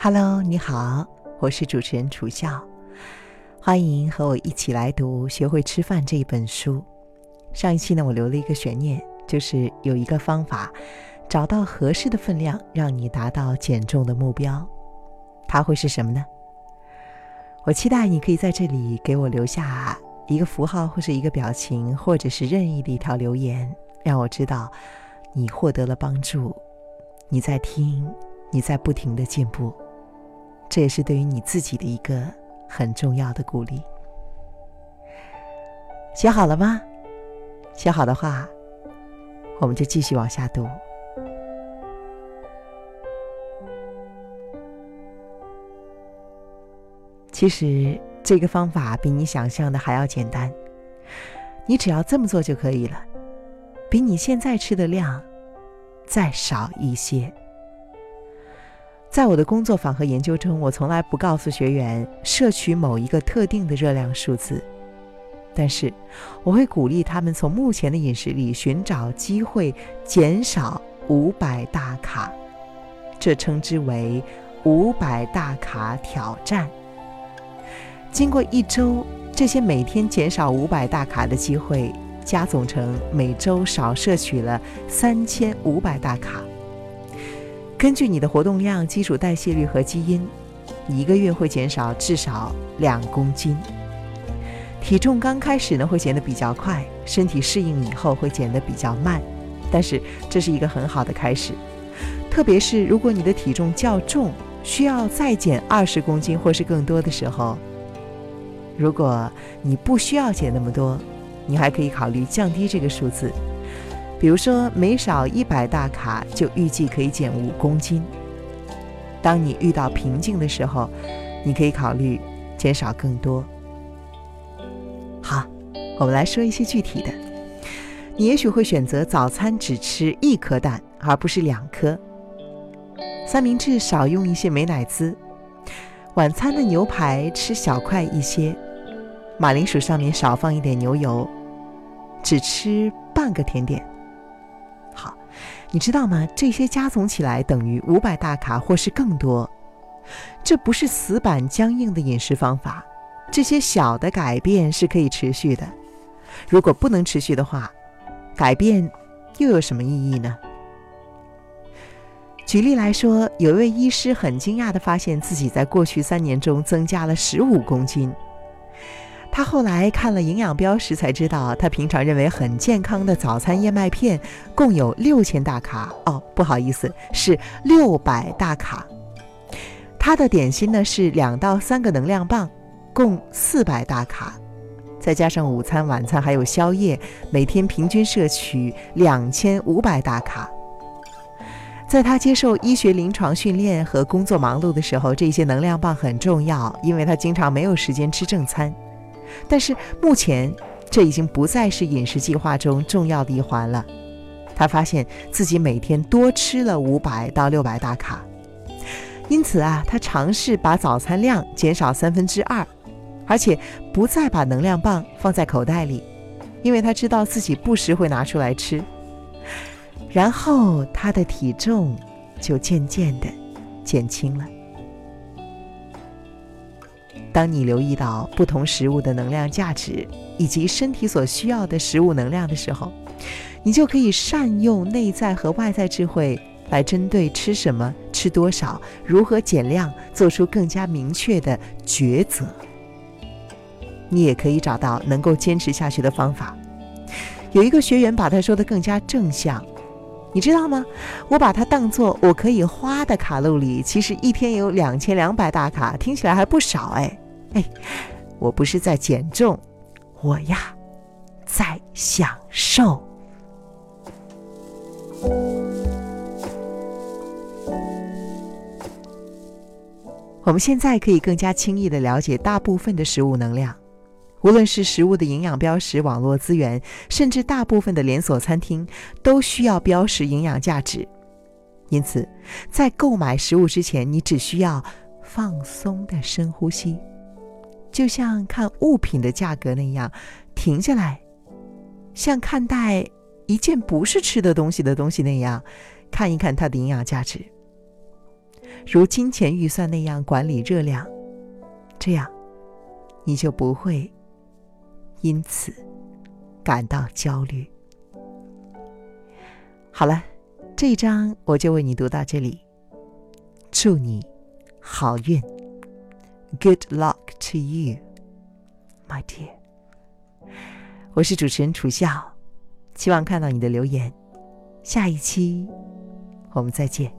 Hello，你好，我是主持人楚笑，欢迎和我一起来读《学会吃饭》这一本书。上一期呢，我留了一个悬念，就是有一个方法，找到合适的分量，让你达到减重的目标。它会是什么呢？我期待你可以在这里给我留下一个符号，或是一个表情，或者是任意的一条留言，让我知道你获得了帮助，你在听，你在不停的进步。这也是对于你自己的一个很重要的鼓励。写好了吗？写好的话，我们就继续往下读。其实这个方法比你想象的还要简单，你只要这么做就可以了，比你现在吃的量再少一些。在我的工作坊和研究中，我从来不告诉学员摄取某一个特定的热量数字，但是我会鼓励他们从目前的饮食里寻找机会减少五百大卡，这称之为五百大卡挑战。经过一周，这些每天减少五百大卡的机会加总成每周少摄取了三千五百大卡。根据你的活动量、基础代谢率和基因，你一个月会减少至少两公斤。体重刚开始呢会减得比较快，身体适应以后会减得比较慢，但是这是一个很好的开始。特别是如果你的体重较重，需要再减二十公斤或是更多的时候。如果你不需要减那么多，你还可以考虑降低这个数字，比如说每少一百大卡就预计可以减五公斤。当你遇到瓶颈的时候，你可以考虑减少更多。好，我们来说一些具体的。你也许会选择早餐只吃一颗蛋，而不是两颗。三明治少用一些美乃滋。晚餐的牛排吃小块一些。马铃薯上面少放一点牛油，只吃半个甜点。你知道吗？这些加总起来等于五百大卡或是更多。这不是死板僵硬的饮食方法，这些小的改变是可以持续的。如果不能持续的话，改变又有什么意义呢？举例来说，有一位医师很惊讶地发现自己在过去三年中增加了十五公斤。他后来看了营养标识，才知道他平常认为很健康的早餐燕麦片共有六千大卡。哦，不好意思，是六百大卡。他的点心呢是两到三个能量棒，共四百大卡，再加上午餐、晚餐还有宵夜，每天平均摄取两千五百大卡。在他接受医学临床训练和工作忙碌的时候，这些能量棒很重要，因为他经常没有时间吃正餐。但是目前，这已经不再是饮食计划中重要的一环了。他发现自己每天多吃了五百到六百大卡，因此啊，他尝试把早餐量减少三分之二，而且不再把能量棒放在口袋里，因为他知道自己不时会拿出来吃。然后他的体重就渐渐的减轻了。当你留意到不同食物的能量价值以及身体所需要的食物能量的时候，你就可以善用内在和外在智慧来针对吃什么、吃多少、如何减量做出更加明确的抉择。你也可以找到能够坚持下去的方法。有一个学员把他说的更加正向，你知道吗？我把它当做我可以花的卡路里，其实一天有两千两百大卡，听起来还不少哎。哎，我不是在减重，我呀，在享受。我们现在可以更加轻易的了解大部分的食物能量，无论是食物的营养标识、网络资源，甚至大部分的连锁餐厅都需要标识营养价值。因此，在购买食物之前，你只需要放松的深呼吸。就像看物品的价格那样，停下来，像看待一件不是吃的东西的东西那样，看一看它的营养价值。如金钱预算那样管理热量，这样你就不会因此感到焦虑。好了，这一章我就为你读到这里。祝你好运，Good luck to you, my dear。我是主持人楚笑，希望看到你的留言。下一期我们再见。